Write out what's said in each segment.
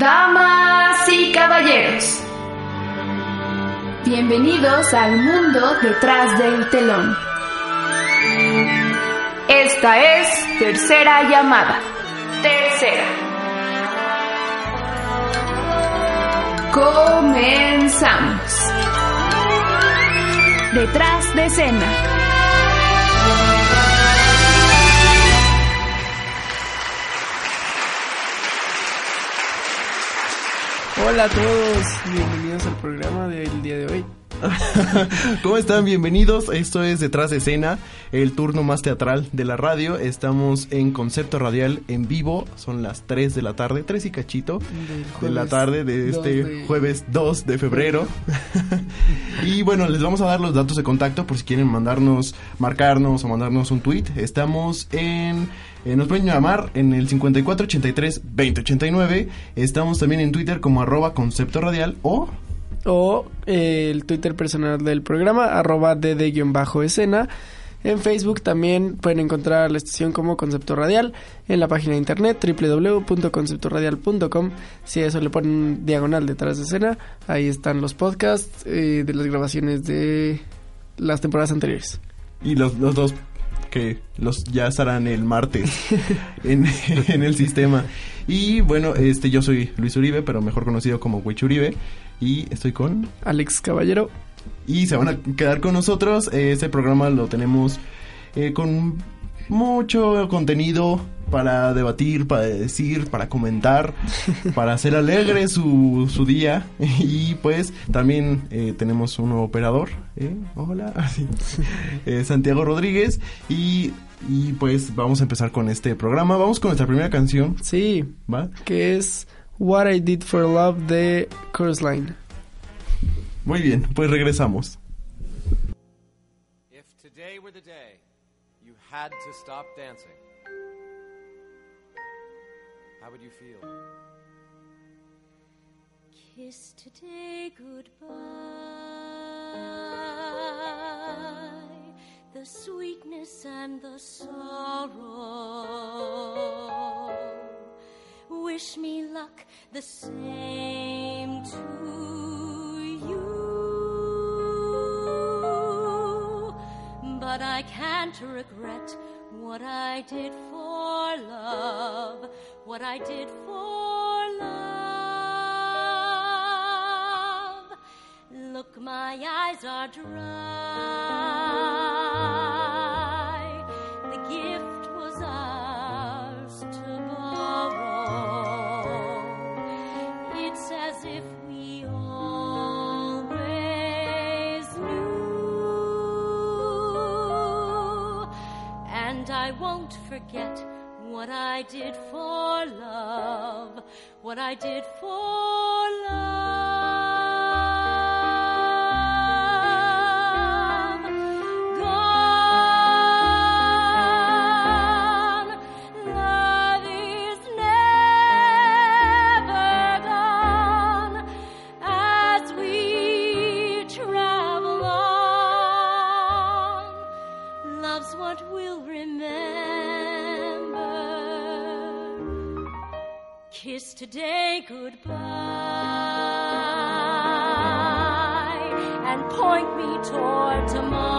Damas y caballeros, bienvenidos al mundo detrás del telón. Esta es tercera llamada. Tercera. Comenzamos. Detrás de escena. Hola a todos, bienvenidos al programa del día de hoy. ¿Cómo están? Bienvenidos. Esto es Detrás de Escena, el turno más teatral de la radio. Estamos en concepto radial en vivo. Son las 3 de la tarde, 3 y cachito de la tarde de este jueves 2 de febrero. y bueno, les vamos a dar los datos de contacto por si quieren mandarnos, marcarnos o mandarnos un tweet. Estamos en eh, nos pueden llamar en el 5483-2089. Estamos también en Twitter como arroba concepto radial o... O eh, el Twitter personal del programa, arroba dd-escena. En Facebook también pueden encontrar la estación como Concepto Radial en la página de internet www.conceptoradial.com. Si a eso le ponen diagonal detrás de escena, ahí están los podcasts eh, de las grabaciones de las temporadas anteriores. Y los, los dos que los ya estarán el martes en, en, el sistema. Y bueno, este yo soy Luis Uribe, pero mejor conocido como Huicho Uribe. Y estoy con Alex Caballero. Y se van a quedar con nosotros. Este programa lo tenemos eh, con mucho contenido para debatir, para decir, para comentar, para hacer alegre su, su día. Y pues también eh, tenemos un nuevo operador. ¿eh? Hola, eh, Santiago Rodríguez. Y, y pues vamos a empezar con este programa. Vamos con nuestra primera canción. Sí, ¿va? Que es What I Did for Love de Chorus Line. Muy bien, pues regresamos. If today were the day you had to stop dancing, how would you feel? Kiss today goodbye, the sweetness and the sorrow. Wish me luck the same to you. But I can't regret what I did for love, what I did for love. Look, my eyes are dry. I won't forget what I did for love, what I did for love. Point me toward tomorrow.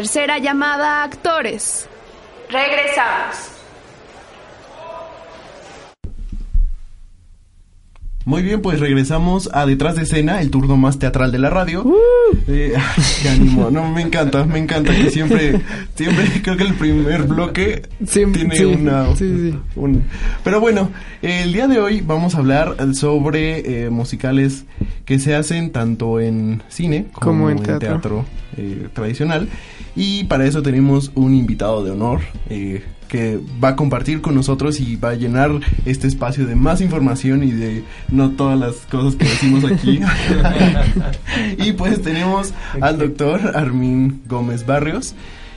Tercera llamada actores. Regresamos. Muy bien, pues regresamos a Detrás de Escena, el turno más teatral de la radio. Eh, ay, qué ánimo, no, me encanta, me encanta que siempre, siempre creo que el primer bloque Siempre, tiene sí, una... sí, sí. un- pero bueno, el día de hoy vamos a hablar sobre eh, musicales que se hacen tanto en cine como, Como en en teatro. teatro, eh, tradicional. Y para eso tenemos un invitado de honor. eh, que va a compartir con nosotros y va a llenar este espacio de más información y de no todas las cosas que decimos aquí. y pues tenemos al doctor Armin Gómez Barrios.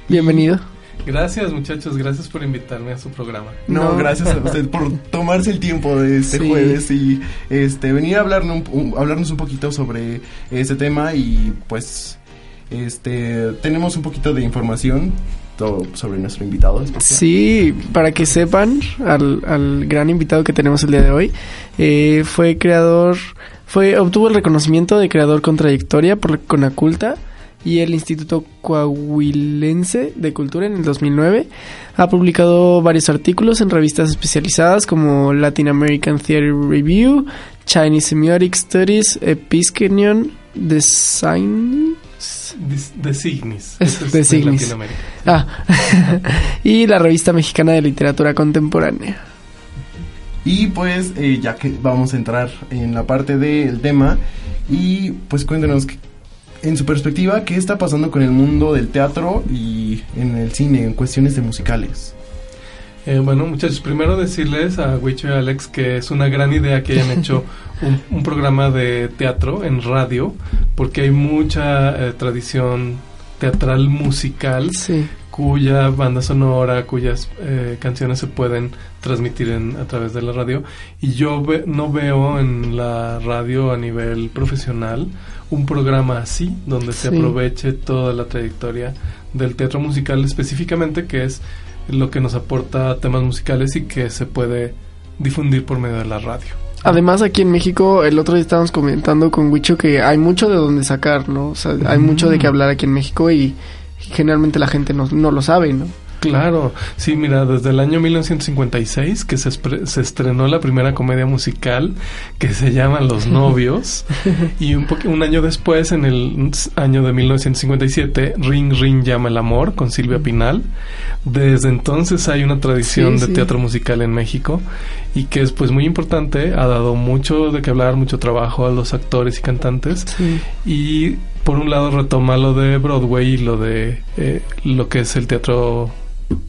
Bienvenido. Gracias muchachos, gracias por invitarme a su programa. No, No. gracias a usted por tomarse el tiempo de este Sí. jueves y este venir a hablarnos un, un- hablarnos un poquito sobre este tema y pues este tenemos un poquito de información sobre nuestro invitado. Sí, para que sepan, al, al gran invitado que tenemos el día de hoy, eh, fue creador, fue obtuvo el reconocimiento de creador con trayectoria por Conaculta y el Instituto Coahuilense de Cultura en el 2009. Ha publicado varios artículos en revistas especializadas como Latin American Theater Review, Chinese Semiotic Studies, Episcenion, Design... De Signis. Es Ese es de Signis. Ah, y la revista mexicana de literatura contemporánea. Y pues eh, ya que vamos a entrar en la parte del tema y pues cuéntenos que- en su perspectiva qué está pasando con el mundo del teatro y en el cine en cuestiones de musicales. Eh, bueno, muchachos, primero decirles a Wicho y Alex que es una gran idea que hayan hecho un, un programa de teatro en radio, porque hay mucha eh, tradición teatral musical Sí. cuya banda sonora, cuyas eh, canciones se pueden transmitir en, a través de la radio. Y yo ve- no veo en la radio a nivel profesional un programa así, donde se aproveche toda la trayectoria del teatro musical específicamente, que es lo que nos aporta temas musicales y que se puede difundir por medio de la radio. Además, aquí en México, el otro día estábamos comentando con Wicho que hay mucho de donde sacar, ¿no? O sea, hay mucho de qué hablar aquí en México y generalmente la gente no, no lo sabe, ¿no? Claro, sí, mira, desde el año 1956 que se, se estrenó la primera comedia musical que se llama Los Novios y un, año después, en el año de 1957, Ring Ring llama el amor con Silvia Pinal. Desde entonces hay una tradición Sí, de sí. teatro musical en México y que es pues muy importante, ha dado mucho de qué hablar, mucho trabajo a los actores y cantantes Sí. y por un lado retoma lo de Broadway y lo de eh, lo que es el teatro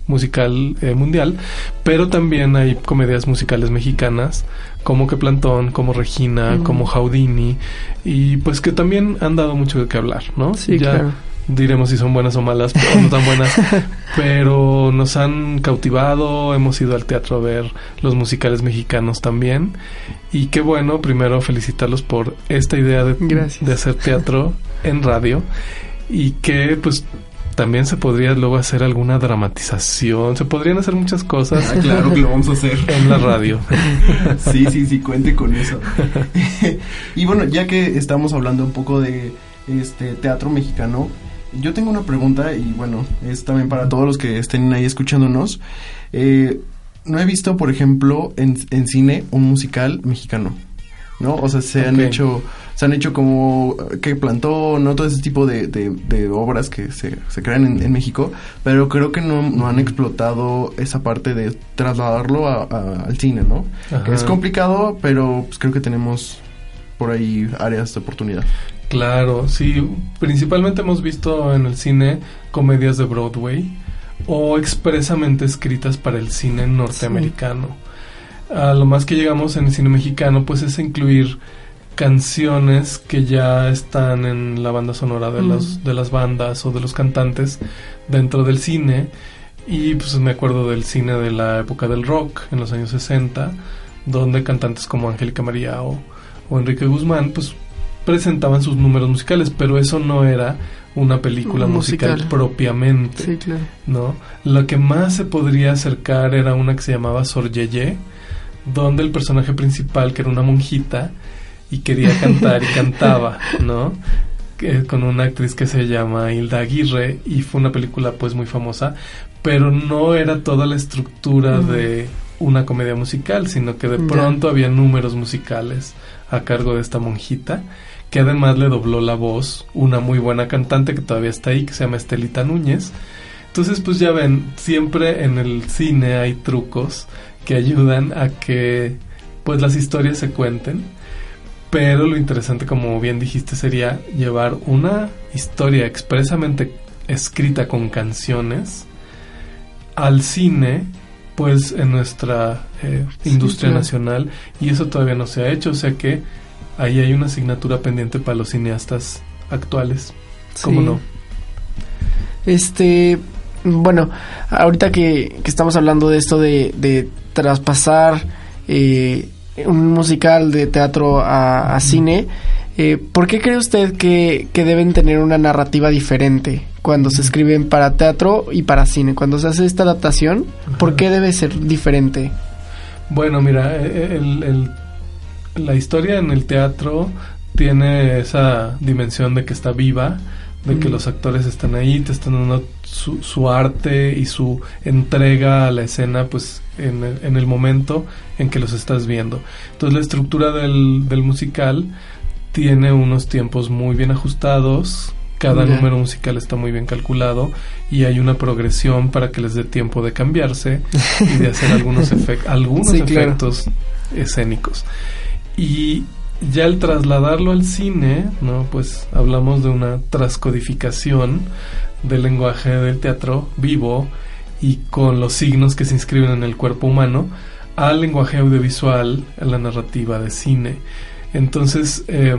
musical eh, mundial, pero también hay comedias musicales mexicanas como Que Plantón, como Regina, como Houdini y pues que también han dado mucho de qué hablar, ¿no? Sí, ya claro. diremos si son buenas o malas, o no tan buenas, pero nos han cautivado, hemos ido al teatro a ver los musicales mexicanos también y qué bueno, primero felicitarlos por esta idea de, Gracias. de hacer teatro en radio y que pues también se podría luego hacer alguna dramatización, se podrían hacer muchas cosas Ah, claro que lo vamos a hacer. en la radio. Sí, sí, sí, cuente con eso. y bueno, ya que estamos hablando un poco de este teatro mexicano, yo tengo una pregunta y bueno, es también para todos los que estén ahí escuchándonos. Eh, no he visto, por ejemplo, en, en cine un musical mexicano. ¿No? O sea, se han hecho, se han hecho como que plantó, ¿no? Todo ese tipo de, de- de obras que se, se crean en, en México, pero creo que no, no han explotado esa parte de trasladarlo a- a- al cine, ¿no? Ajá. Es complicado, pero pues, creo que tenemos por ahí áreas de oportunidad. Claro, sí, principalmente hemos visto en el cine comedias de Broadway o expresamente escritas para el cine norteamericano. A lo más que llegamos en el cine mexicano, pues es incluir canciones que ya están en la banda sonora de, las, de las bandas o de los cantantes dentro del cine. Y pues me acuerdo del cine de la época del rock, en los años 60, donde cantantes como Angélica María o, o Enrique Guzmán, pues presentaban sus números musicales, pero eso no era una película musical. propiamente, Sí, claro. ¿no? Lo que más se podría acercar era una que se llamaba Sor Yeye, donde el personaje principal, que era una monjita, y quería cantar y cantaba, ¿no? que- con una actriz que se llama Hilda Aguirre y fue una película pues muy famosa, pero no era toda la estructura de una comedia musical, sino que de pronto había números musicales a cargo de esta monjita que además le dobló la voz una muy buena cantante que todavía está ahí, que se llama Estelita Núñez. Entonces, pues ya ven, siempre en el cine hay trucos que ayudan a que pues las historias se cuenten. Pero lo interesante, como bien dijiste, sería llevar una historia expresamente escrita con canciones al cine, pues en nuestra eh, Sí, industria claro. nacional. Y eso todavía no se ha hecho, o sea que ahí hay una asignatura pendiente para los cineastas actuales. ¿Cómo Sí. no? Este, bueno, ahorita que, que estamos hablando de esto de, de traspasar eh, un musical de teatro a, a cine, eh, ¿por qué cree usted que, que deben tener una narrativa diferente cuando se escriben para teatro y para cine? Cuando se hace esta adaptación, ¿por qué debe ser diferente? Bueno, mira, eh, el- el- la historia en el teatro tiene esa dimensión de que está viva, de que los actores están ahí, te están dando su, su arte y su entrega a la escena, pues en el, en el momento en que los estás viendo. Entonces la estructura del, del musical tiene unos tiempos muy bien ajustados, cada número musical está muy bien calculado y hay una progresión para que les dé tiempo de cambiarse y de hacer algunos, efec- algunos Sí, claro. efectos escénicos. Y ya al trasladarlo al cine, ¿no? Pues hablamos de una transcodificación del lenguaje del teatro vivo y con los signos que se inscriben en el cuerpo humano al lenguaje audiovisual, a la narrativa de cine. Entonces, eh,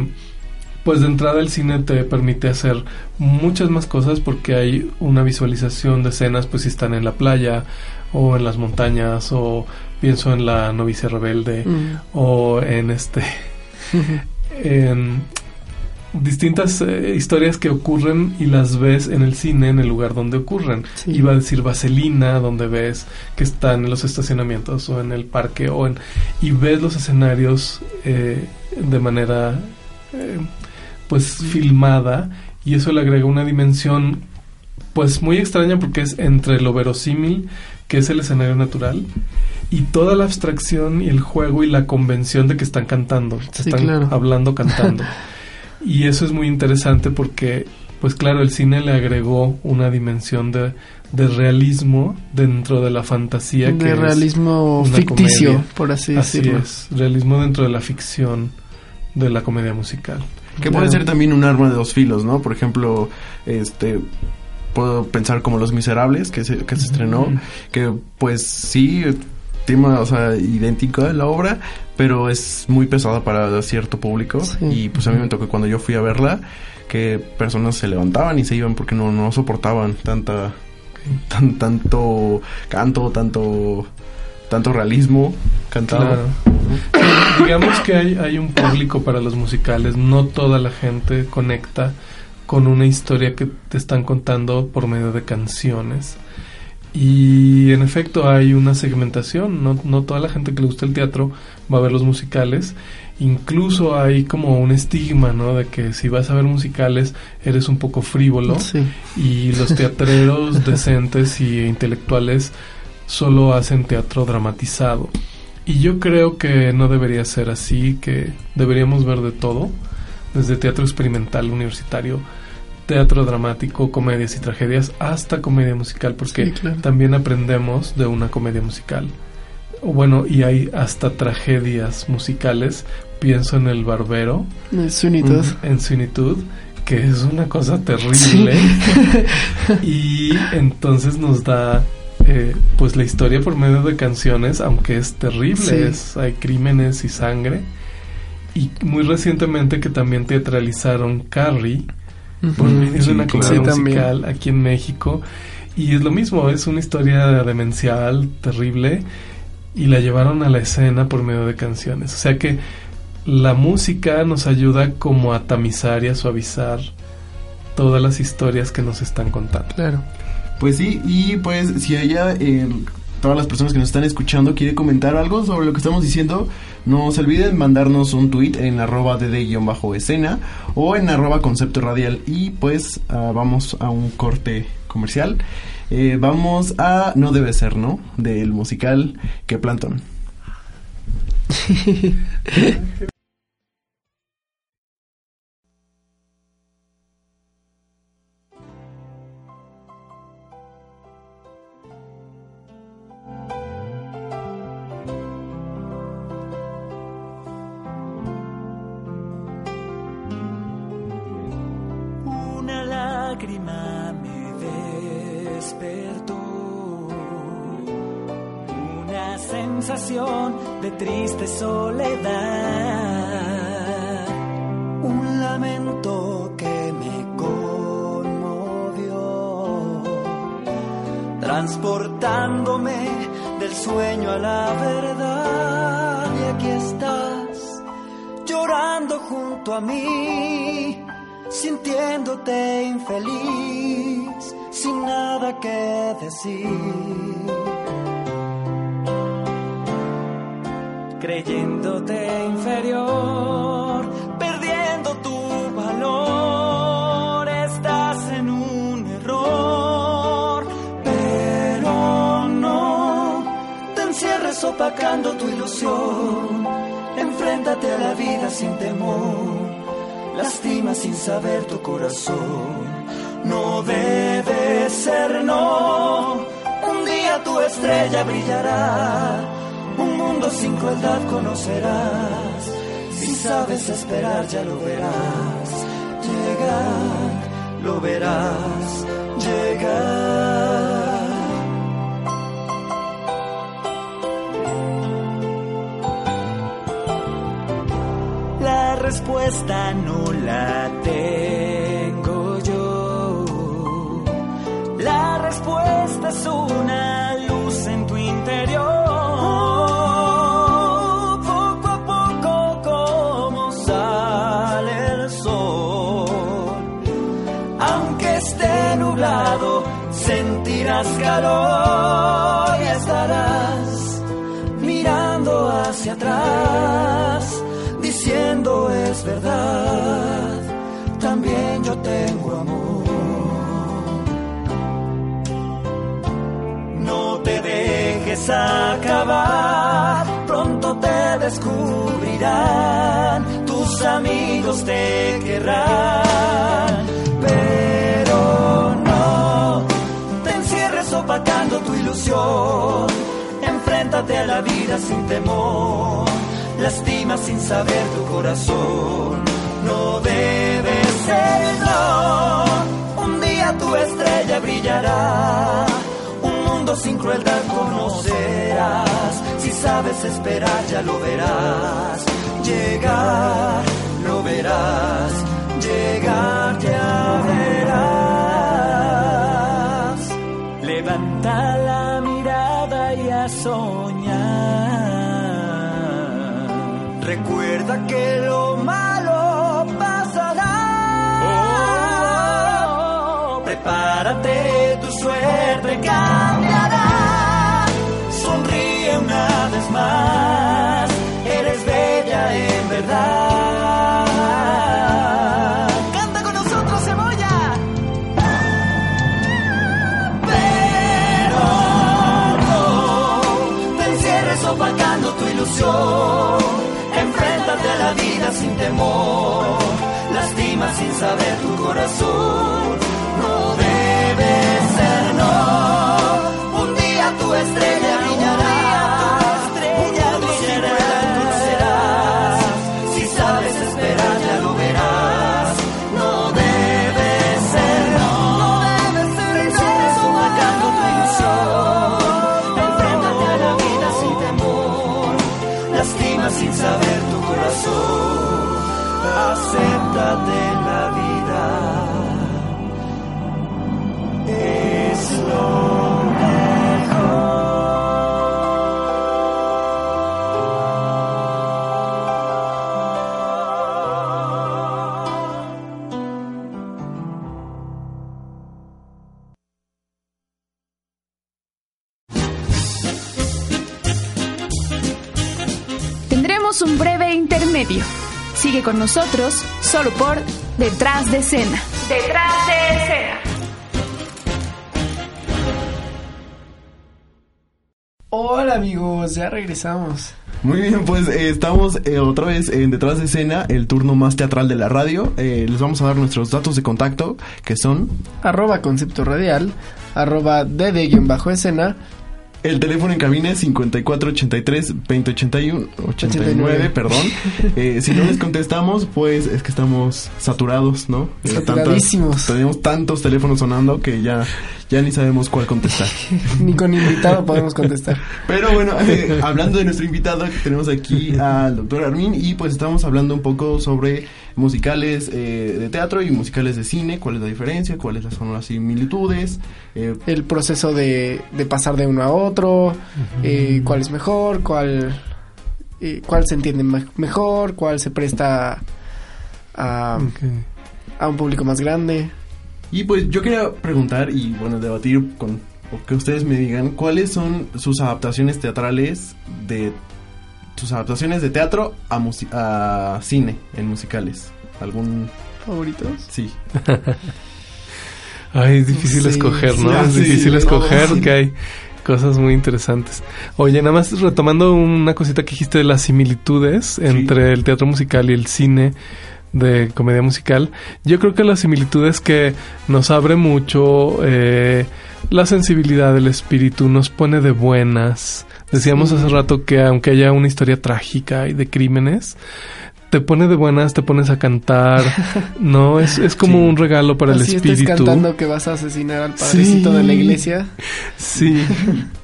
pues de entrada el cine te permite hacer muchas más cosas porque hay una visualización de escenas, pues si están en la playa o en las montañas o pienso en la novicia rebelde Mm. o en este en distintas eh, historias que ocurren y las ves en el cine en el lugar donde ocurren. Sí. Iba a decir Vaselina, donde ves que están en los estacionamientos o en el parque o en y ves los escenarios eh, de manera eh, pues filmada y eso le agrega una dimensión pues muy extraña porque es entre lo verosímil que es el escenario natural y toda la abstracción y el juego y la convención de que están cantando, Sí, están claro. hablando cantando. y eso es muy interesante porque pues claro, el cine le agregó una dimensión de, de realismo dentro de la fantasía que de es realismo ficticio, comedia. por así, Así decirlo. es, realismo dentro de la ficción de la comedia musical. Que puede ser también un arma de dos filos, ¿no? Por ejemplo, este puedo pensar como Los Miserables que se, que se estrenó, que pues sí tema, o sea, idéntica a la obra, pero es muy pesada para cierto público Sí. y pues a mí me tocó cuando yo fui a verla que personas se levantaban y se iban porque no no soportaban tanta tan, tanto canto, tanto tanto realismo cantado. Claro. Sí, digamos que hay, hay un público para los musicales, no toda la gente conecta con una historia que te están contando por medio de canciones. Y en efecto hay una segmentación, no, no toda la gente que le gusta el teatro va a ver los musicales. Incluso hay como un estigma, ¿no? De que si vas a ver musicales eres un poco frívolo Sí. y los teatreros decentes y intelectuales solo hacen teatro dramatizado. Y yo creo que no debería ser así, que deberíamos ver de todo, desde teatro experimental universitario, teatro dramático, comedias y tragedias, hasta comedia musical, porque Sí, claro. también aprendemos de una comedia musical. Bueno, y hay hasta tragedias musicales, pienso en El Barbero, Sweeney Todd. en Swinitud, que es una cosa Sí. terrible. y entonces nos da eh, pues la historia por medio de canciones, aunque es terrible, Sí. es- hay crímenes y sangre. Y muy recientemente que también teatralizaron Carrie por de sí, una claro. comedia Sí, también. musical aquí en México. Y es lo mismo, es una historia demencial, terrible, y la llevaron a la escena por medio de canciones. O sea que la música nos ayuda como a tamizar y a suavizar todas las historias que nos están contando. Claro. Pues sí, y pues si ella, eh, todas las personas que nos están escuchando, quiere comentar algo sobre lo que estamos diciendo, No se olviden mandarnos un tweet en arroba dd-escena o en arroba concepto radial. Y pues ah, vamos a un corte comercial. Eh, vamos a No debe ser, ¿no? Del musical Que Planton. A la vida sin temor lastima sin saber tu corazón. No debe ser, no. Un día tu estrella brillará, un mundo sin crueldad conocerás. Si sabes esperar, ya lo verás. Llegar, lo verás. Llegar. Respuesta no la tengo yo. La respuesta es una luz en tu interior. Poco a poco como sale el sol. Aunque esté nublado, sentirás calor verdad, también yo tengo amor. No te dejes acabar, pronto te descubrirán, tus amigos te querrán, pero no te encierres opacando tu ilusión, enfréntate a la vida sin temor lastima sin saber tu corazón. No debe ser, no. Un día tu estrella brillará. Un mundo sin crueldad conocerás. Si sabes esperar, ya lo verás. Llegar, lo verás. Llegar, ya verás. Levanta Recuerda que lo malo pasará. Prepárate, tu suerte cambiará. Sonríe una vez más. Eres bella en verdad. Detrás de escena. Detrás de escena. Hola amigos, ya regresamos. Muy bien, pues eh, estamos eh, otra vez en detrás de escena, el turno más teatral de la radio. Eh, les vamos a dar nuestros datos de contacto, que son Arroba concepto radial, arroba dd-escena, el teléfono en cabina es 5483-2081, 89, perdón. Eh, si no les contestamos, pues es que estamos saturados, ¿no? Tantas- Saturadísimos. tenemos tantos teléfonos sonando que ya, ya ni sabemos cuál contestar. Ni con invitado podemos contestar. Pero bueno, eh, hablando de nuestro invitado, tenemos aquí al doctor Armin y pues estamos hablando un poco sobre musicales eh, de teatro y musicales de cine, cuál es la diferencia, cuáles son las similitudes. eh, El proceso de, de pasar de uno a otro, eh, cuál es mejor, cuál, eh, cuál se entiende me- mejor, cuál se presta a, a un público más grande. y pues yo quería preguntar y bueno, debatir con o que ustedes me digan cuáles son sus adaptaciones teatrales de sus adaptaciones de teatro a, musi- a cine en musicales. ¿Algún ¿Favoritos? sí? Ay, es difícil Sí, escoger, ¿no? sí, es difícil sí, escoger, sí. que hay cosas muy interesantes. Oye, nada más retomando una cosita que dijiste de las similitudes entre el teatro musical y el cine de comedia musical, yo creo que la similitud es que nos abre mucho eh, la sensibilidad del espíritu, nos pone de buenas. Decíamos hace rato que aunque haya una historia trágica y de crímenes, te pone de buenas, te pones a cantar, ¿no? Es, es como Sí. un regalo para el Así espíritu. estés cantando que vas a asesinar al padrecito Sí. de la iglesia. Sí.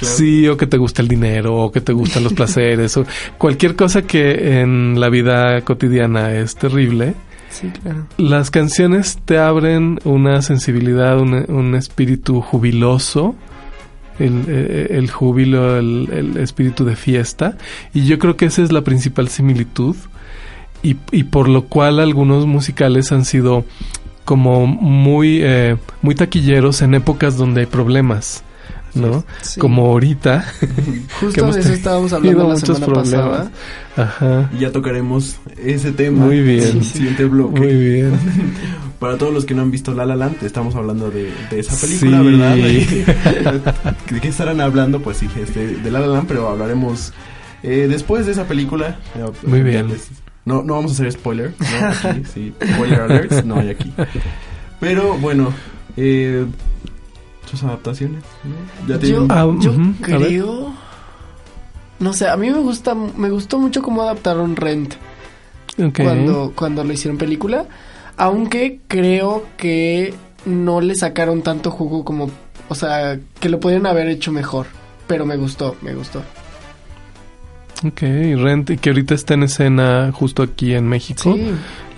Sí, o que te gusta el dinero, o que te gustan los placeres, o cualquier cosa que en la vida cotidiana es terrible. Sí, claro. Las canciones te abren una sensibilidad, un, un espíritu jubiloso, el, eh, el júbilo, el, el espíritu de fiesta. Y yo creo que esa es la principal similitud. Y, y por lo cual algunos musicales han sido como muy, eh, muy taquilleros en épocas donde hay problemas. ¿No? Sí. Como ahorita. que Justo hemos de eso estábamos hablando la muchos semana problemas. pasada. Ajá. Y ya tocaremos ese tema. Muy bien. en el siguiente bloque. Muy bien. Para todos los que no han visto La La Land, estamos hablando de, de esa película, Sí. ¿verdad? ¿De qué estarán hablando? Pues sí, este, de La La Land, pero hablaremos eh, después de esa película. Muy bien. les- No, no vamos a hacer spoiler, ¿no? Aquí, sí. Spoiler alerts, no hay aquí. Pero bueno, eh, sus adaptaciones, ¿no? Ya Yo, creo... No sé, a mí me gusta, me gustó mucho cómo adaptaron Rent Ok. cuando, cuando lo hicieron película. Aunque creo que no le sacaron tanto jugo como... O sea, que lo podrían haber hecho mejor. Pero me gustó, me gustó. Ok, Rent, y que ahorita está en escena justo aquí en México. Sí,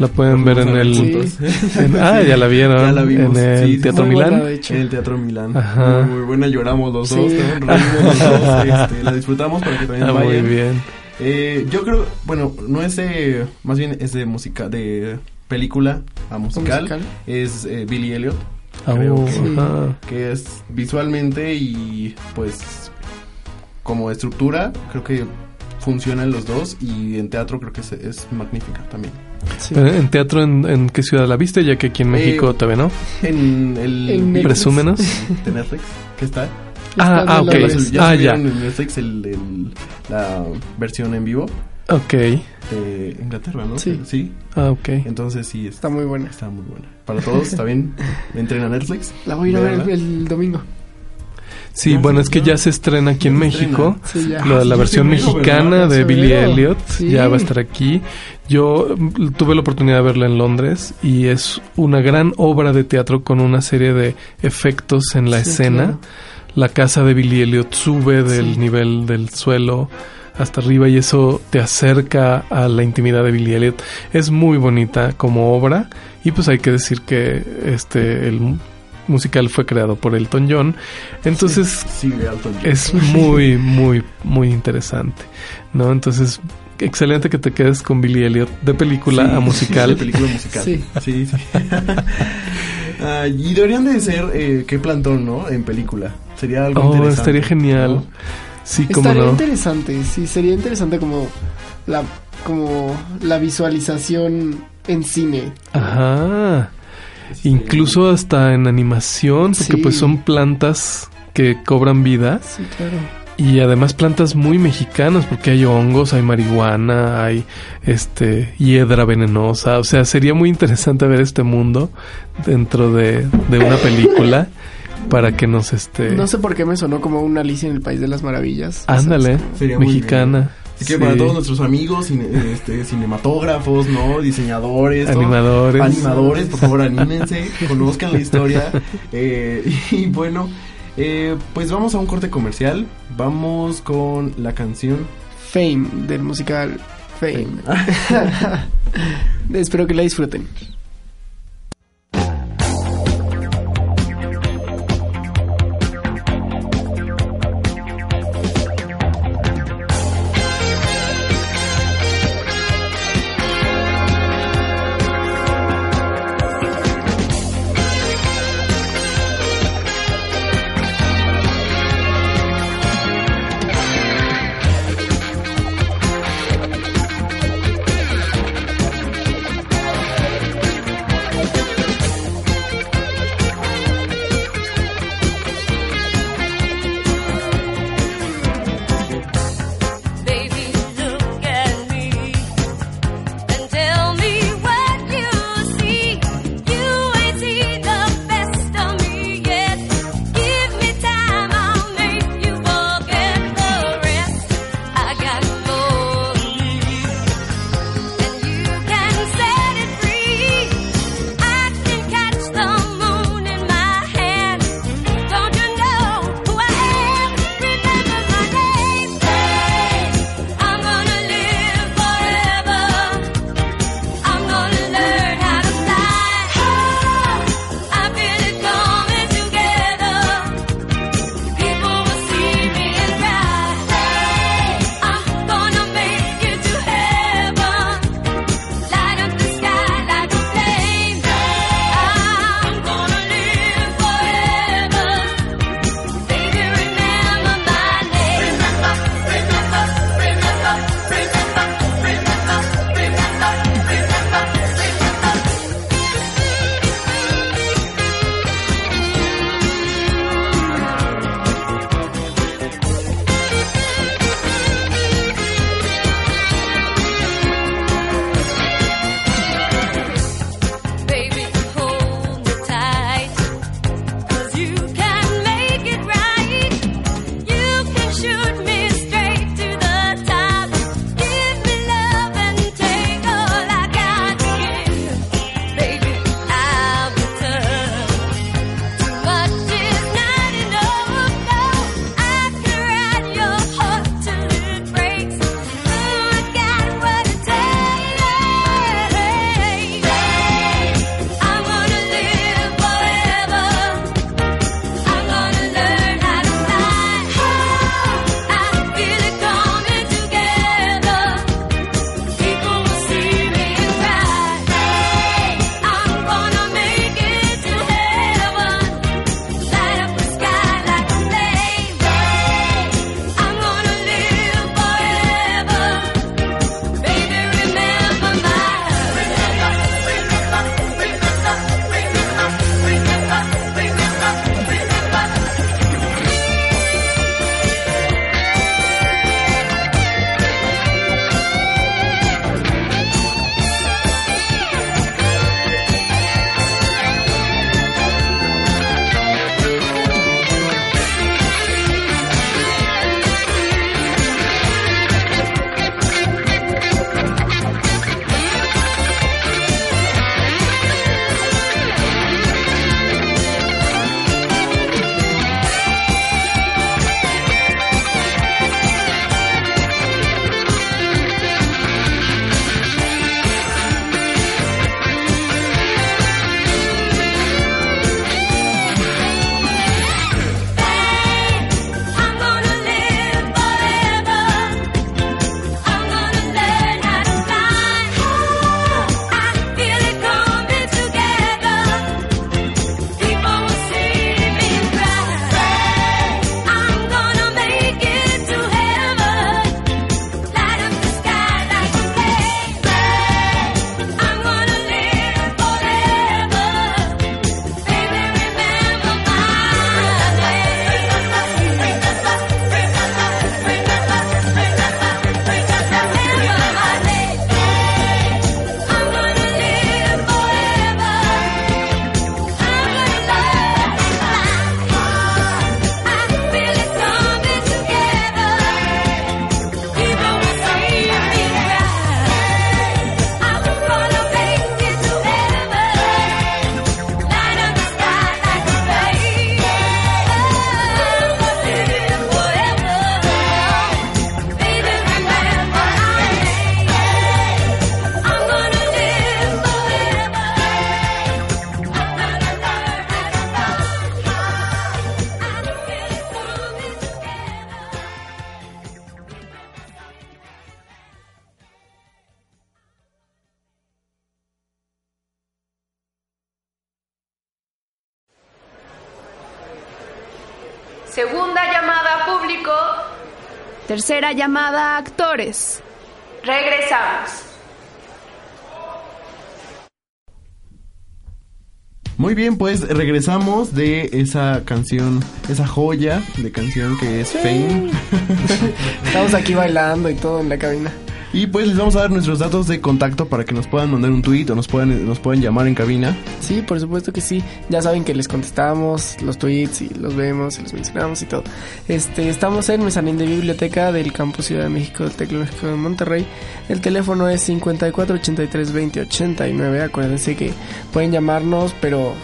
La pueden ver en el... Sí. en- ah, ya la vieron. Ya la vimos, En el sí, Teatro buena, Milán. de hecho. En el Teatro Milán. Ajá. Muy, muy buena, lloramos los Sí. dos, ¿no? Reímos los dos, este, la disfrutamos para que también Ah, muy bien. Eh, yo creo, bueno, no es de, más bien es de música, de película a musical. musical. Es eh, Billy Elliot, Ah, Creo uh, que- que es visualmente y pues como estructura, creo que funcionan los dos y en teatro creo que es, es magnífica también. sí. Pero ¿En teatro en, en qué ciudad la viste? Ya que aquí en México Eh, todavía no. En el En Netflix. Presúmenos. de Netflix, ¿qué está? Ah, ah, ok. Ya Ah, ya. en Netflix el, el- la versión en vivo Ok. de Inglaterra, ¿no? Sí. Sí. Ah, ok. Entonces sí, está, Está muy buena. está muy buena. Para todos, ¿está bien? Entren a Netflix. La voy a ir a ver el, el domingo. Sí, Ya, bueno, es que ya. ya se estrena aquí en se México. Sí, ya. La, la sí, versión mexicana de Billy. Elliot Sí. ya va a estar aquí. Yo mm, tuve la oportunidad de verla en Londres y es una gran obra de teatro con una serie de efectos en la Sí, escena. claro. La casa de Billy Elliot sube del Sí. nivel del suelo hasta arriba y eso te acerca a la intimidad de Billy Elliot. Es muy bonita como obra y pues hay que decir que este el mu- musical fue creado por Elton John. Entonces Sí, de Elton John. es muy, muy, muy interesante, ¿no? Entonces, excelente que te quedes con Billy Elliot de película Sí, a musical. De película musical. Sí. Sí, sí. Y deberían de ser, eh, qué plantón, ¿no? En película. Sería algo Oh, interesante. estaría genial. ¿no? Sí, como Estaría no. interesante, sí, sería interesante como la como la visualización en cine. Ajá. Incluso hasta en animación, porque Sí. pues son plantas que cobran vida Sí, claro. y además plantas muy mexicanas porque hay hongos, hay marihuana, hay este hiedra venenosa, o sea, sería muy interesante ver este mundo dentro de, de una película para que nos este No sé por qué me sonó como una Alicia en el País de las Maravillas. Ándale, Sería mexicana. Así que Sí. para todos nuestros amigos, cine- este, cinematógrafos, ¿no? Diseñadores, todo. Animadores. Animadores, por favor, anímense, conozcan la historia. Eh, y bueno, eh, pues vamos a un corte comercial. Vamos con la canción. Fame, del musical Fame. Espero que la disfruten. Tercera llamada actores. Regresamos. Muy bien, pues regresamos de esa canción, esa joya de canción que es Fame. Estamos aquí bailando y todo en la cabina. Y pues les vamos a dar nuestros datos de contacto para que nos puedan mandar un tweet o nos puedan, nos puedan llamar en cabina. Sí, por supuesto que sí. Ya saben que les contestamos los tweets y los vemos y los mencionamos y todo. Este, estamos en Mezanín de Biblioteca del Campus Ciudad de México del Tecnológico de Monterrey. El teléfono es 54 83 20 89. Acuérdense que pueden llamarnos, pero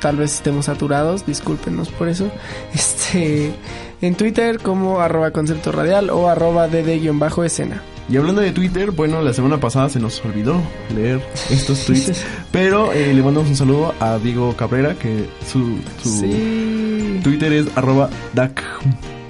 tal vez estemos saturados, discúlpenos por eso. Este, en Twitter como arroba concepto radial o arroba dd-escena. Y hablando de Twitter, bueno, la semana pasada se nos olvidó leer estos tweets, pero eh, le mandamos un saludo a Diego Cabrera, que su, su Sí. Twitter es arroba dac,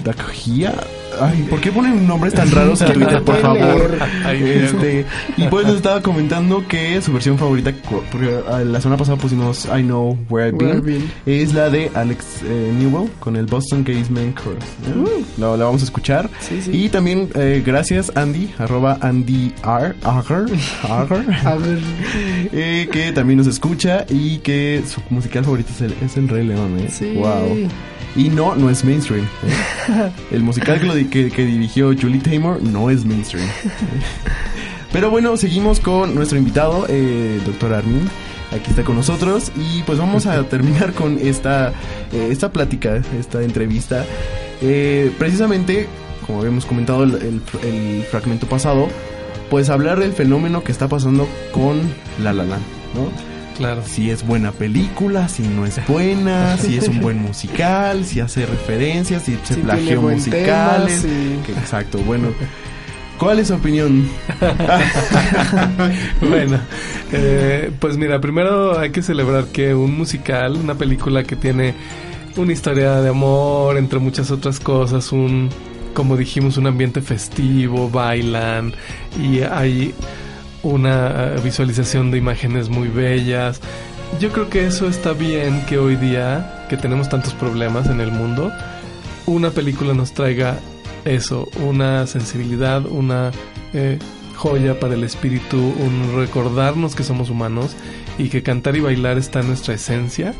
dacgia. Ay, ¿por qué ponen nombres tan raros en Twitter, por favor? Este, y pues nos estaba comentando que su versión favorita, porque ah, la semana pasada pusimos I Know Where I've Been, es la de Alex eh, Newell con el Boston Caseman Chorus. ¿eh? La, la vamos a escuchar. Sí, sí. Y también eh, gracias Andy, arroba Andy R, Agar, Agar, A ver, eh, que también nos escucha y que su musical favorito es el, es el Rey León. ¿eh? Sí. Wow. Y no, no es mainstream. ¿eh? El musical que, lo di- que, que dirigió Julie Taymor no es mainstream. Pero bueno, seguimos con nuestro invitado, eh, doctor Armin. Aquí está con nosotros y pues vamos a terminar con esta, eh, esta plática, esta entrevista. Eh, precisamente, como habíamos comentado el, el- el fragmento pasado, pues hablar del fenómeno que está pasando con La La Land, ¿no? Claro. si es buena película, si no es buena, si es un buen musical, si hace referencias, si se Si plagió musicales. tema, sí. Que- Exacto, bueno. ¿Cuál es su opinión? bueno, eh, pues mira, primero hay que celebrar que un musical, una película que tiene una historia de amor, entre muchas otras cosas, un, como dijimos, un ambiente festivo, bailan y hay una eh, visualización de imágenes muy bellas. Yo creo que eso está bien que hoy día, que tenemos tantos problemas en el mundo, una película nos traiga eso, una sensibilidad, una eh, joya para el espíritu, un recordarnos que somos humanos y que cantar y bailar está en nuestra esencia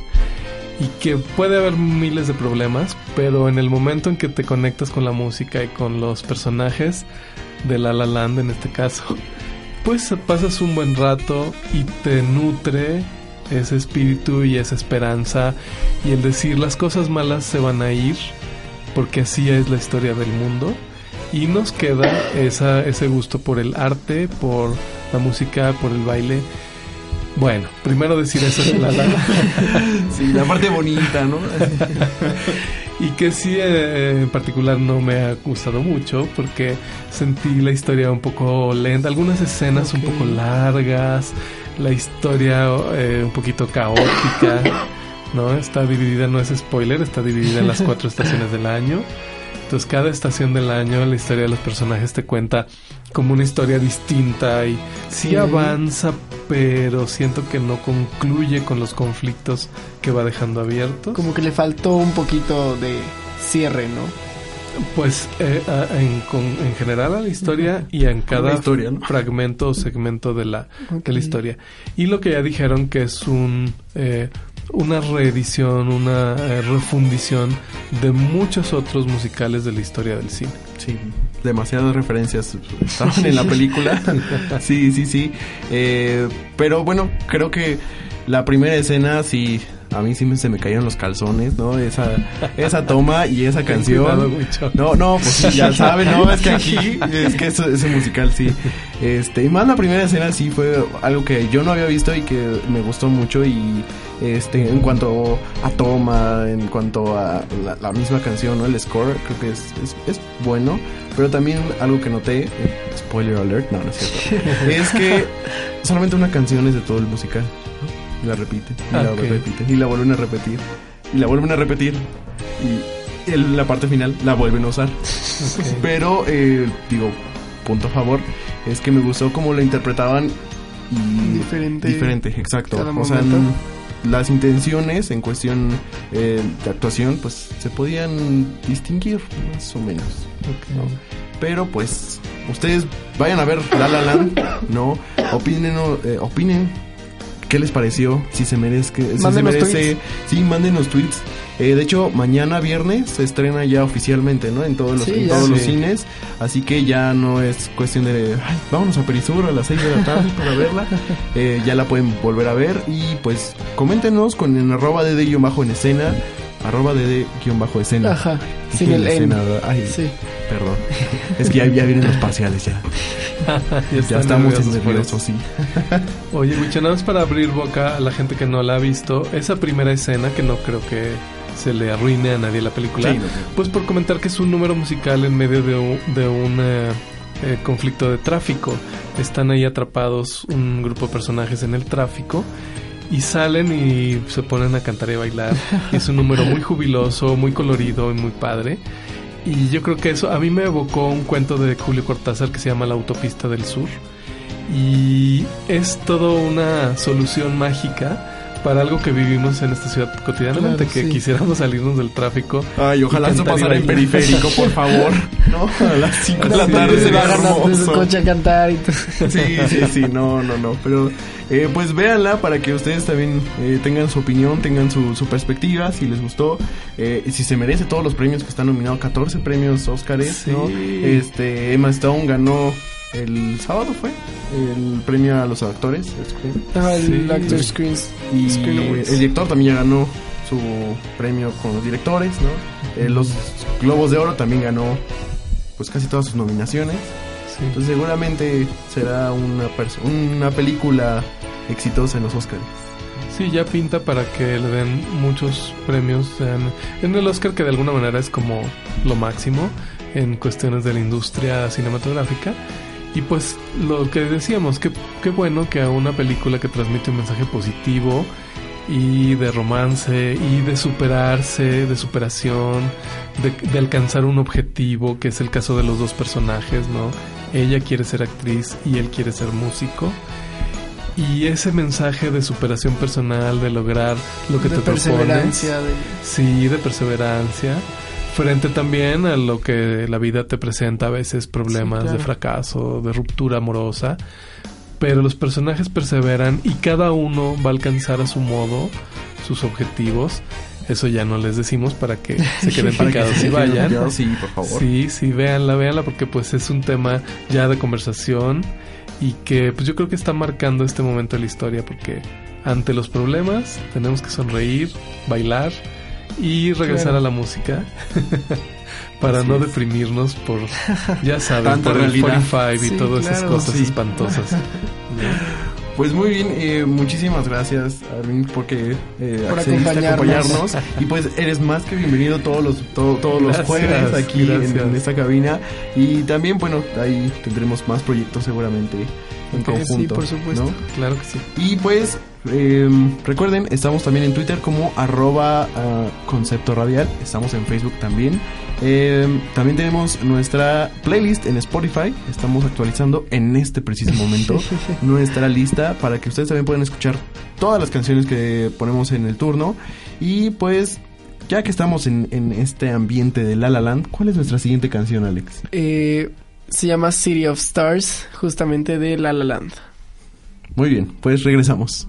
y que puede haber miles de problemas, pero en el momento en que te conectas con la música y con los personajes de La La Land en este caso, pues pasas un buen rato y te nutre ese espíritu y esa esperanza y el decir las cosas malas se van a ir porque así es la historia del mundo y nos queda esa, ese gusto por el arte, por la música, por el baile. Bueno, primero decir eso de la la. Sí, la parte bonita, ¿no? y que sí eh, en particular no me ha gustado mucho porque sentí la historia un poco lenta, algunas escenas un poco largas, la historia eh, un poquito caótica, ¿no? Está dividida, no es spoiler, está dividida en las cuatro estaciones del año. Entonces cada estación del año la historia de los personajes te cuenta como una historia distinta y sí, Sí. avanza, pero siento que no concluye con los conflictos que va dejando abiertos. como que le faltó un poquito de cierre, ¿no? Pues eh, a- en, con- en general a la historia y en cada historia, ¿no? fragmento o segmento de la, de la historia. Y lo que ya dijeron que es un eh, una reedición, una eh, refundición de muchos otros musicales de la historia del cine. Sí, demasiadas referencias estaban en la película. Sí, sí, sí. Eh, pero bueno, creo que la primera escena sí. A mí sí me, se me cayeron los calzones, ¿no? Esa, esa toma y esa canción. No, no, pues sí, ya saben, no, es que aquí, es que eso, ese musical sí. Este, y más la primera escena sí fue algo que yo no había visto y que me gustó mucho y este, en cuanto a toma, en cuanto a la, la misma canción, ¿no? El score, creo que es, es, es bueno, pero también algo que noté, eh, spoiler alert, no, no es cierto, es que solamente una canción es de todo el musical. Y la repite, y la repite, y la vuelven a repetir, y la vuelven a repetir, y el- la parte final la vuelven a usar. Pero, eh, digo, punto a favor, es que me gustó cómo lo interpretaban y Diferente Diferente, exacto. cada O sea, momento. Las intenciones en cuestión eh, de actuación, pues se podían distinguir más o menos. ¿no? Pero pues ustedes vayan a ver La La Land, ¿no? Opinen, eh, opinen qué les pareció, si se merece, si se merece, tweets. sí, mándenos tweets. Eh, de hecho, mañana viernes se estrena ya oficialmente, ¿no? En todos los, Sí, en cines, así que ya no es cuestión de, "Ay, vámonos a Perisur a las 6 de la tarde para verla. Eh, ya la pueden volver a ver y pues coméntenos con en arroba guion bajo en escena, arroba dd guion bajo escena. Ajá, Es sin que el escena. Ay, Sí. perdón. Es que ya, ya vienen los parciales ya. ya, Ya estamos nerviosos eso. sí. Oye, Wicho, nada más para abrir boca a la gente que no la ha visto, esa primera escena que no creo que se le arruine a nadie la película, Sí, no, no. pues por comentar que es un número musical en medio de un, de un eh, eh, conflicto de tráfico. Están ahí atrapados un grupo de personajes en el tráfico y salen y se ponen a cantar y bailar. Es un número muy jubiloso, muy colorido y muy padre. Y yo creo que eso a mí me evocó un cuento de Julio Cortázar que se llama La autopista del sur. Y es todo una solución mágica para algo que vivimos en esta ciudad cotidianamente, Claro, que sí. quisiéramos salirnos del tráfico. Ay, ojalá eso pasara en periférico, por favor. No, a las 5 de la Sí, tarde se va a desde su hermoso. coche a cantar y todo. Sí, sí, sí, no, no, no. Pero eh, pues véanla para que ustedes también eh, tengan su opinión, tengan su, su perspectiva, si les gustó, eh, si se merece todos los premios que están nominados, 14 premios Óscares, Sí. ¿no? Este, Emma Stone ganó el sábado fue el premio a los actores Screen. Ah, el Sí. Actor Screens. y Screen el director también ya ganó su premio con los directores, ¿no? Eh, los Globos de Oro también ganó pues casi todas sus nominaciones. Sí. Entonces seguramente será una, una película exitosa en los Oscars. Sí, ya pinta para que le den muchos premios en, en el Oscar, que de alguna manera es como lo máximo en cuestiones de la industria cinematográfica. Y pues lo que decíamos, que qué bueno que a una película que transmite un mensaje positivo y de romance y de superarse, de superación, de, de alcanzar un objetivo, que es el caso de los dos personajes, ¿no? Ella quiere ser actriz y él quiere ser músico. Y ese mensaje de superación personal, de lograr lo que de te propones. perseverancia. de- Sí, de perseverancia. Frente también a lo que la vida te presenta a veces problemas Sí, claro. de fracaso, de ruptura amorosa. Pero los personajes perseveran y cada uno va a alcanzar a su modo sus objetivos. Eso ya no les decimos para que se queden picados y vayan. Sí, por favor. Sí, sí, véanla, véanla porque pues es un tema ya de conversación y que pues yo creo que está marcando este momento de la historia porque ante los problemas tenemos que sonreír, bailar y regresar Claro. a la música para Así no es. deprimirnos por, ya saben, por el realidad. 45 y Sí, todas esas claro, cosas sí. espantosas. Pues muy bien, eh, muchísimas gracias Arvin porque eh, Por accediste a acompañarnos. y pues eres más que bienvenido todos los to- todos los Gracias, jueves aquí en, en esta cabina y también bueno ahí tendremos más proyectos seguramente en Ok, sí, conjunto. por supuesto. ¿no? Claro que sí. Y pues eh, recuerden, estamos también en Twitter como arroba ah, concepto radial, estamos en Facebook también. Eh, también tenemos nuestra playlist en Spotify, estamos actualizando en este preciso momento nuestra lista para que ustedes también puedan escuchar todas las canciones que ponemos en el turno. Y pues, ya que estamos en, en este ambiente de La La Land, ¿cuál es nuestra siguiente canción, Alex? Eh, se llama City of Stars, justamente de La La Land. Muy bien, pues regresamos.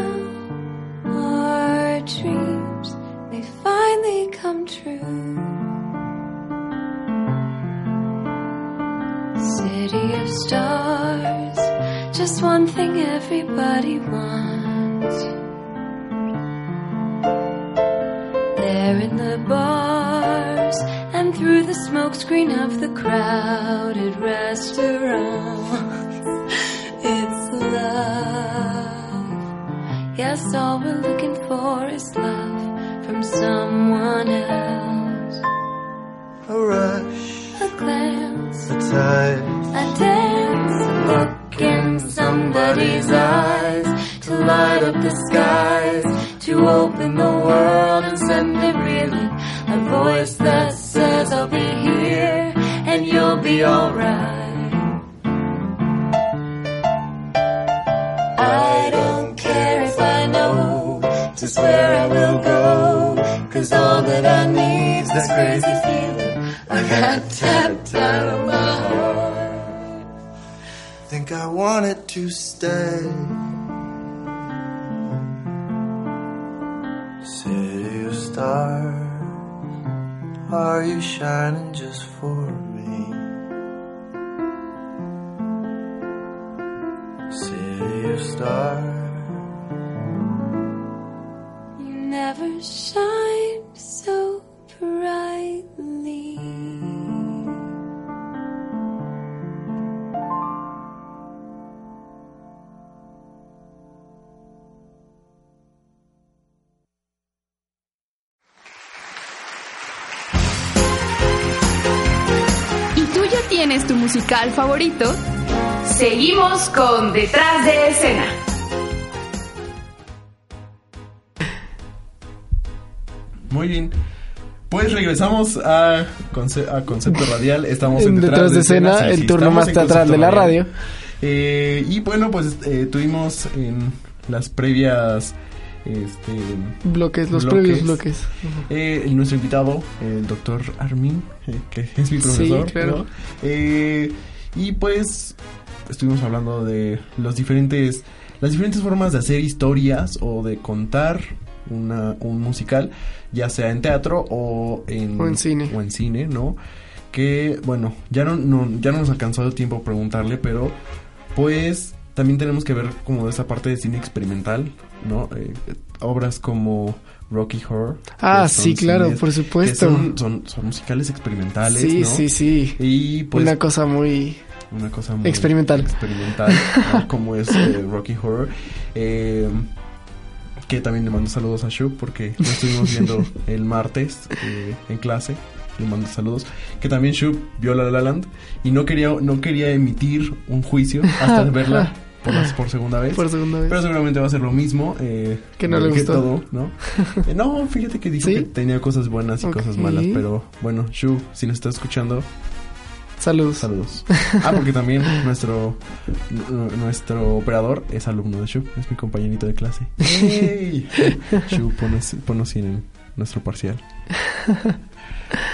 dreams may finally come true. City of stars, just one thing everybody wants. There in the bars and through the smokescreen of the crowded restaurants. Yes, all we're looking for is love from someone else. A rush, A glance, a touch, a dance, a look in somebody's eyes to light up the skies, to open the world and send it reeling. A voice that says I'll be here and you'll be alright. Just where I will go, cause all that I need's this crazy feeling I got tapped out of my heart. think I wanted to stay. City of stars, are you shining just for me? City of stars, never shine so brightly. ¿Y tú ya tienes tu musical favorito? Seguimos con Detrás de escena. Muy bien. Pues regresamos a, conce- a Concepto Radial. Estamos en En Detrás de Escena, sí, el sí, turno más teatral de la radio. Eh, y bueno, pues eh, tuvimos en las previas. Este, Bloques, los Bloques. previos bloques. eh, nuestro invitado, el doctor Armin, eh, que es mi profesor. Sí, claro. ¿no? Eh, y pues estuvimos hablando de los diferentes, las diferentes formas de hacer historias o de contar una, un musical, ya sea en teatro o en, O en cine. o en cine, ¿no? Que bueno, ya no, no- ya no nos alcanzó el tiempo preguntarle, pero pues también tenemos que ver como esa parte de cine experimental, ¿no? Eh, obras como Rocky Horror. Ah, sí, claro, cines por supuesto. son, son, son musicales experimentales, Sí, ¿no? sí, sí. Y pues Una cosa muy... una cosa muy Experimental. experimental, ¿no? como es eh, Rocky Horror. Eh, que también le mando saludos a Shu porque lo estuvimos viendo el martes eh, en clase. Le mando saludos. Que también Shu vio La La Land y no quería, no quería emitir un juicio hasta verla por, las- por segunda vez. Por segunda vez. Pero seguramente va a ser lo mismo. eh, Que no le gustó. todo, ¿no? Eh, no, fíjate que dijo ¿Sí? que tenía cosas buenas y cosas malas. Pero bueno, Shu, si nos está escuchando, Saludos. Saludos. Ah, porque también nuestro nu- nuestro operador es alumno de Shu, es mi compañerito de clase. Shu, ponos, ponos 100 en nuestro parcial.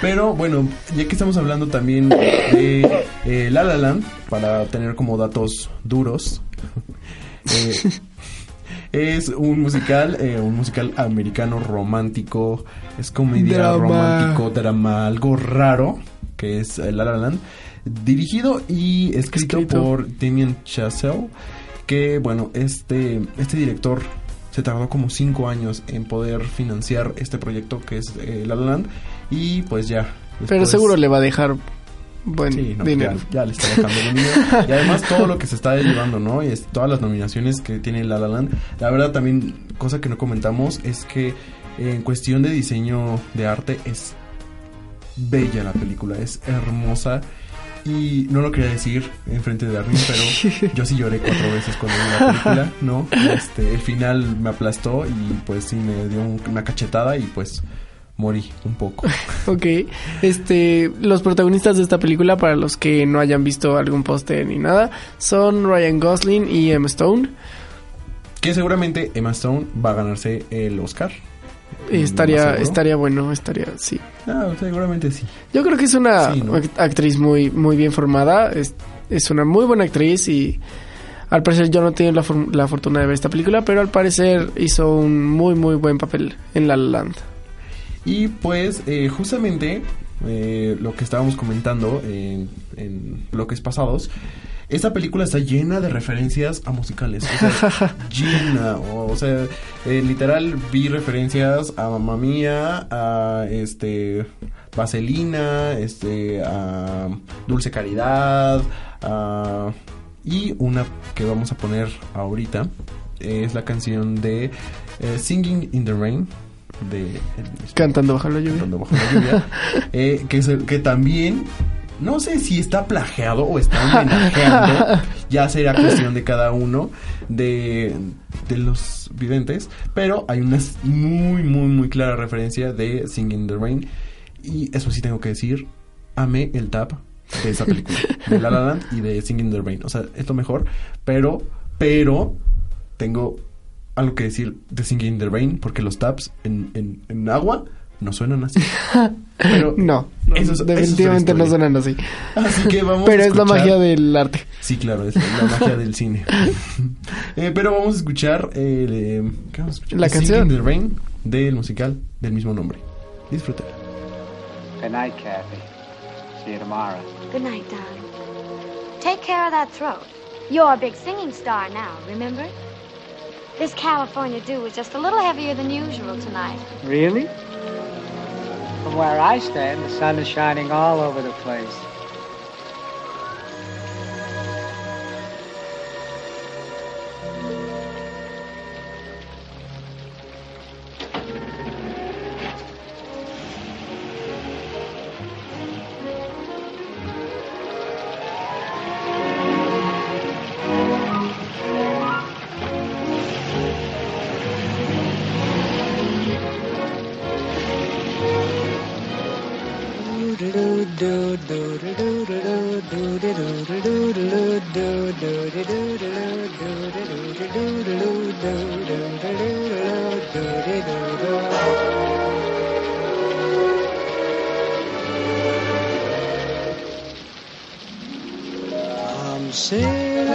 Pero bueno, ya que estamos hablando también de eh, La La Land, para tener como datos duros, eh, es un musical, eh, un musical americano romántico, es comedia Drama. romántico, drama, algo raro, que es La La Land, dirigido y escrito, Escrito. por Damien Chazelle, que bueno, este, este director se tardó como cinco años en poder financiar este proyecto que es eh, La La Land y pues ya. Pero después- seguro le va a dejar buen Sí, no, dinero. Ya, ya le está dejando dinero. Y además todo lo que se está llevando, ¿no? Y es, todas las nominaciones que tiene La La Land. La verdad también, cosa que no comentamos, es que en cuestión de diseño de arte es bella la película, es hermosa. Y no lo quería decir en frente de Armin, pero yo sí lloré cuatro veces cuando vi la película, ¿no? Este, el final me aplastó y pues sí me dio un- una cachetada y pues morí un poco. Ok, este, los protagonistas de esta película, para los que no hayan visto algún póster ni nada, son Ryan Gosling y Emma Stone. Que seguramente Emma Stone va a ganarse el Oscar. Estaría, estaría bueno, estaría, sí. Ah, seguramente sí. Yo creo que es una Sí, ¿no? act- actriz muy, muy bien formada, es, es una muy buena actriz y al parecer yo no he tenido la, la fortuna de ver esta película, pero al parecer hizo un muy, muy buen papel en La La Land. Y pues eh, justamente eh, lo que estábamos comentando en, en bloques pasados, esta película está llena de referencias a musicales. O sea, llena. O, o sea, eh, literal vi referencias a Mamma Mía, a este Vaselina, este, a Dulce Caridad, a- y una que vamos a poner ahorita es la canción de eh, Singing in the Rain de el- Cantando bajo la lluvia. Cantando bajo la lluvia, eh, que, es el- que también no sé si está plagiado o está homenajeando, ya será cuestión de cada uno de, de los videntes, pero hay una muy, muy, muy clara referencia de Singing in the Rain. Y eso sí tengo que decir, amé el tap de esa película, de La La Land y de Singing in the Rain, o sea, es lo mejor, pero, pero, tengo algo que decir de Singing in the Rain porque los taps en, en, en agua no suenan así. Pero No, eso es- eso es definitivamente no suenan así. Así que vamos Pero a es la magia del arte. Sí, claro, es la magia del cine. Eh, pero vamos a escuchar, eh, de- ¿qué vamos a escuchar? La canción. the Rain del musical del mismo nombre. Disfrútela. Good night, Kathy. See you tomorrow. Good night, darling. Take care of that throat. You're a big singing star now, remember? This California dew was just a little heavier than usual tonight. Really? From where I stand, the sun is shining all over the place.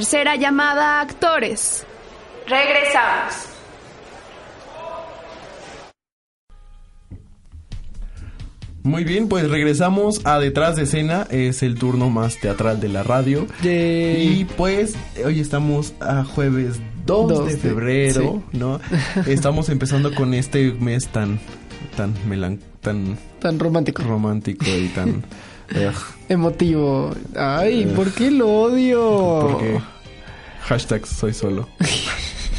Tercera llamada actores. Regresamos. Muy bien, pues regresamos a Detrás de Escena, es el turno más teatral de la radio. Y pues hoy estamos a jueves 2, Dos de febrero, sí. ¿no? Estamos empezando con este mes tan tan melan tan Tan romántico. romántico y tan Emotivo. Ay, ¿por qué lo odio? porque hashtag soy solo.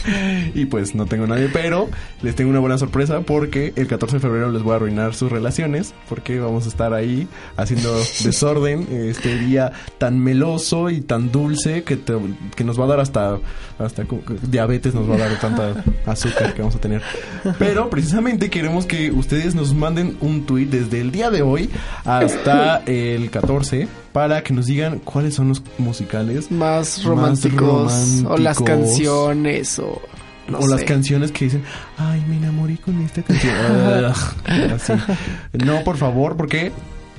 y pues no tengo nadie, pero les tengo una buena sorpresa porque el 14 de febrero les voy a arruinar sus relaciones porque vamos a estar ahí haciendo desorden este día tan meloso y tan dulce que, te- que nos va a dar hasta hasta diabetes nos va a dar tanta azúcar que vamos a tener. Pero precisamente queremos que ustedes nos manden un tweet desde el día de hoy hasta el 14 para que nos digan cuáles son los musicales Más románticos. O las canciones. O, no o las canciones que dicen, ay, me enamoré con esta canción. Así. No, por favor, porque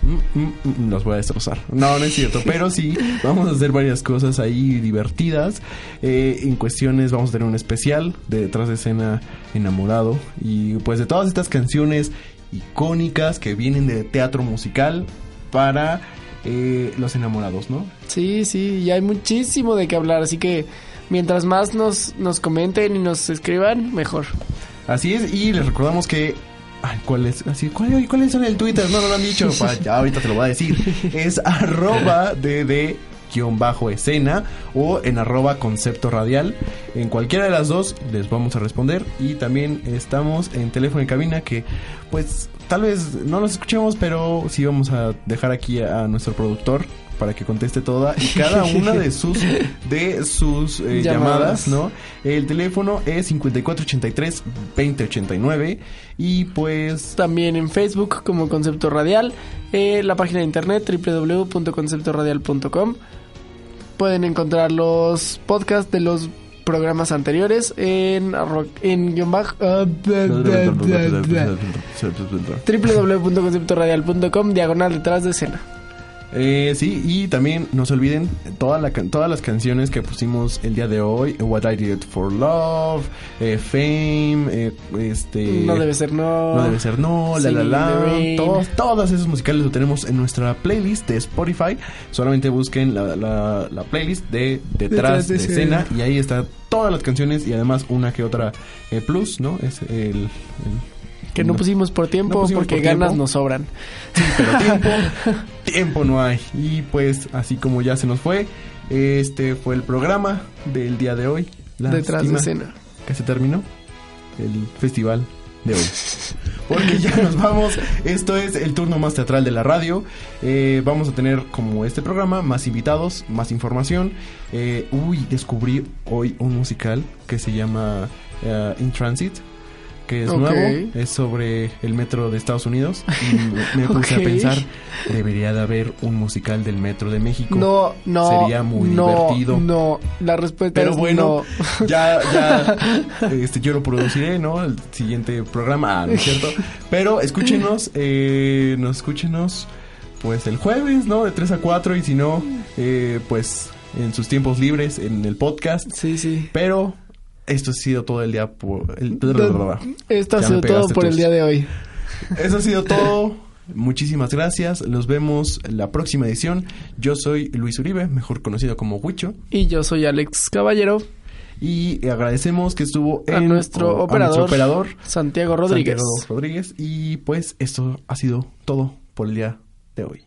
mm, mm, mm, los voy a destrozar. No, no es cierto. Pero sí, vamos a hacer varias cosas ahí divertidas. Eh, en cuestiones, vamos a tener un especial de detrás de escena enamorado. Y pues de todas estas canciones icónicas que vienen de teatro musical para eh, los enamorados, ¿no? Sí, sí, y hay muchísimo de qué hablar, así que mientras más nos, nos comenten y nos escriban, mejor. Así es, y les recordamos que. Ay, ¿cuál es? Así, ¿cuál, ¿Cuál es en el Twitter? No, no lo han dicho. Pa- ya ahorita te lo voy a decir. Es arroba dd guion bajo escena o en arroba concepto radial. En cualquiera de las dos les vamos a responder. Y también estamos en teléfono en cabina que pues tal vez no los escuchemos, pero sí vamos a dejar aquí a nuestro productor para que conteste toda y cada una de sus de sus eh, Llamadas. llamadas, ¿no? El teléfono es 5483 2089 y pues También en Facebook como Concepto Radial, eh, la página de internet www.conceptoradial.com. Pueden encontrar los podcasts de los programas anteriores en, en www.conceptoradial.com diagonal detrás de escena. Eh, sí, y también no se olviden toda la todas las canciones que pusimos el día de hoy, What I Did for Love, eh, Fame, eh, este No debe ser no. No debe ser no, la la la, todos, todos esos musicales lo tenemos en nuestra playlist de Spotify. Solamente busquen la, la- la playlist de Detrás Detrás de, de escena Escena. y ahí está todas las canciones y además una que otra eh, plus, ¿no? Es el, el- Que no pusimos por tiempo No pusimos porque por ganas nos sobran. pero tiempo, tiempo no hay. Y pues así como ya se nos fue, este fue el programa del día de hoy. Detrás de escena. Que se terminó el festival de hoy. Porque ya nos vamos. Esto es el turno más teatral de la radio. Eh, vamos a tener como este programa más invitados, más información. Eh, uy, descubrí hoy un musical que se llama eh, In Transit. Que es nuevo, es sobre el metro de Estados Unidos. Y me puse a pensar, debería de haber un musical del metro de México. No, no. Sería muy no, divertido. No, la respuesta Pero es bueno, no. ya, ya, este, yo lo produciré, ¿no? El siguiente programa, ah, ¿no es cierto? Pero escúchenos, eh, nos escúchenos, pues el jueves, ¿no? De 3 a 4 y si no, eh, pues en sus tiempos libres, en el podcast. Sí, sí. Pero esto ha sido todo el día por... El, Esto ha Ya sido me todo pegaste por el tus- día de hoy. Eso ha sido todo. Muchísimas gracias. Los vemos en la próxima edición. Yo soy Luis Uribe, mejor conocido como Huicho. Y yo soy Alex Caballero. Y agradecemos que estuvo A en, nuestro o- a operador, nuestro operador Santiago Rodríguez. Santiago Rodríguez. Y pues esto ha sido todo por el día de hoy.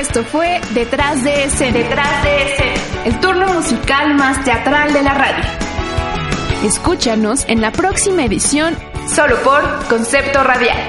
Esto fue Detrás de Escena. Detrás de Escena. El turno musical más teatral de la radio. Escúchanos en la próxima edición solo por Concepto Radial.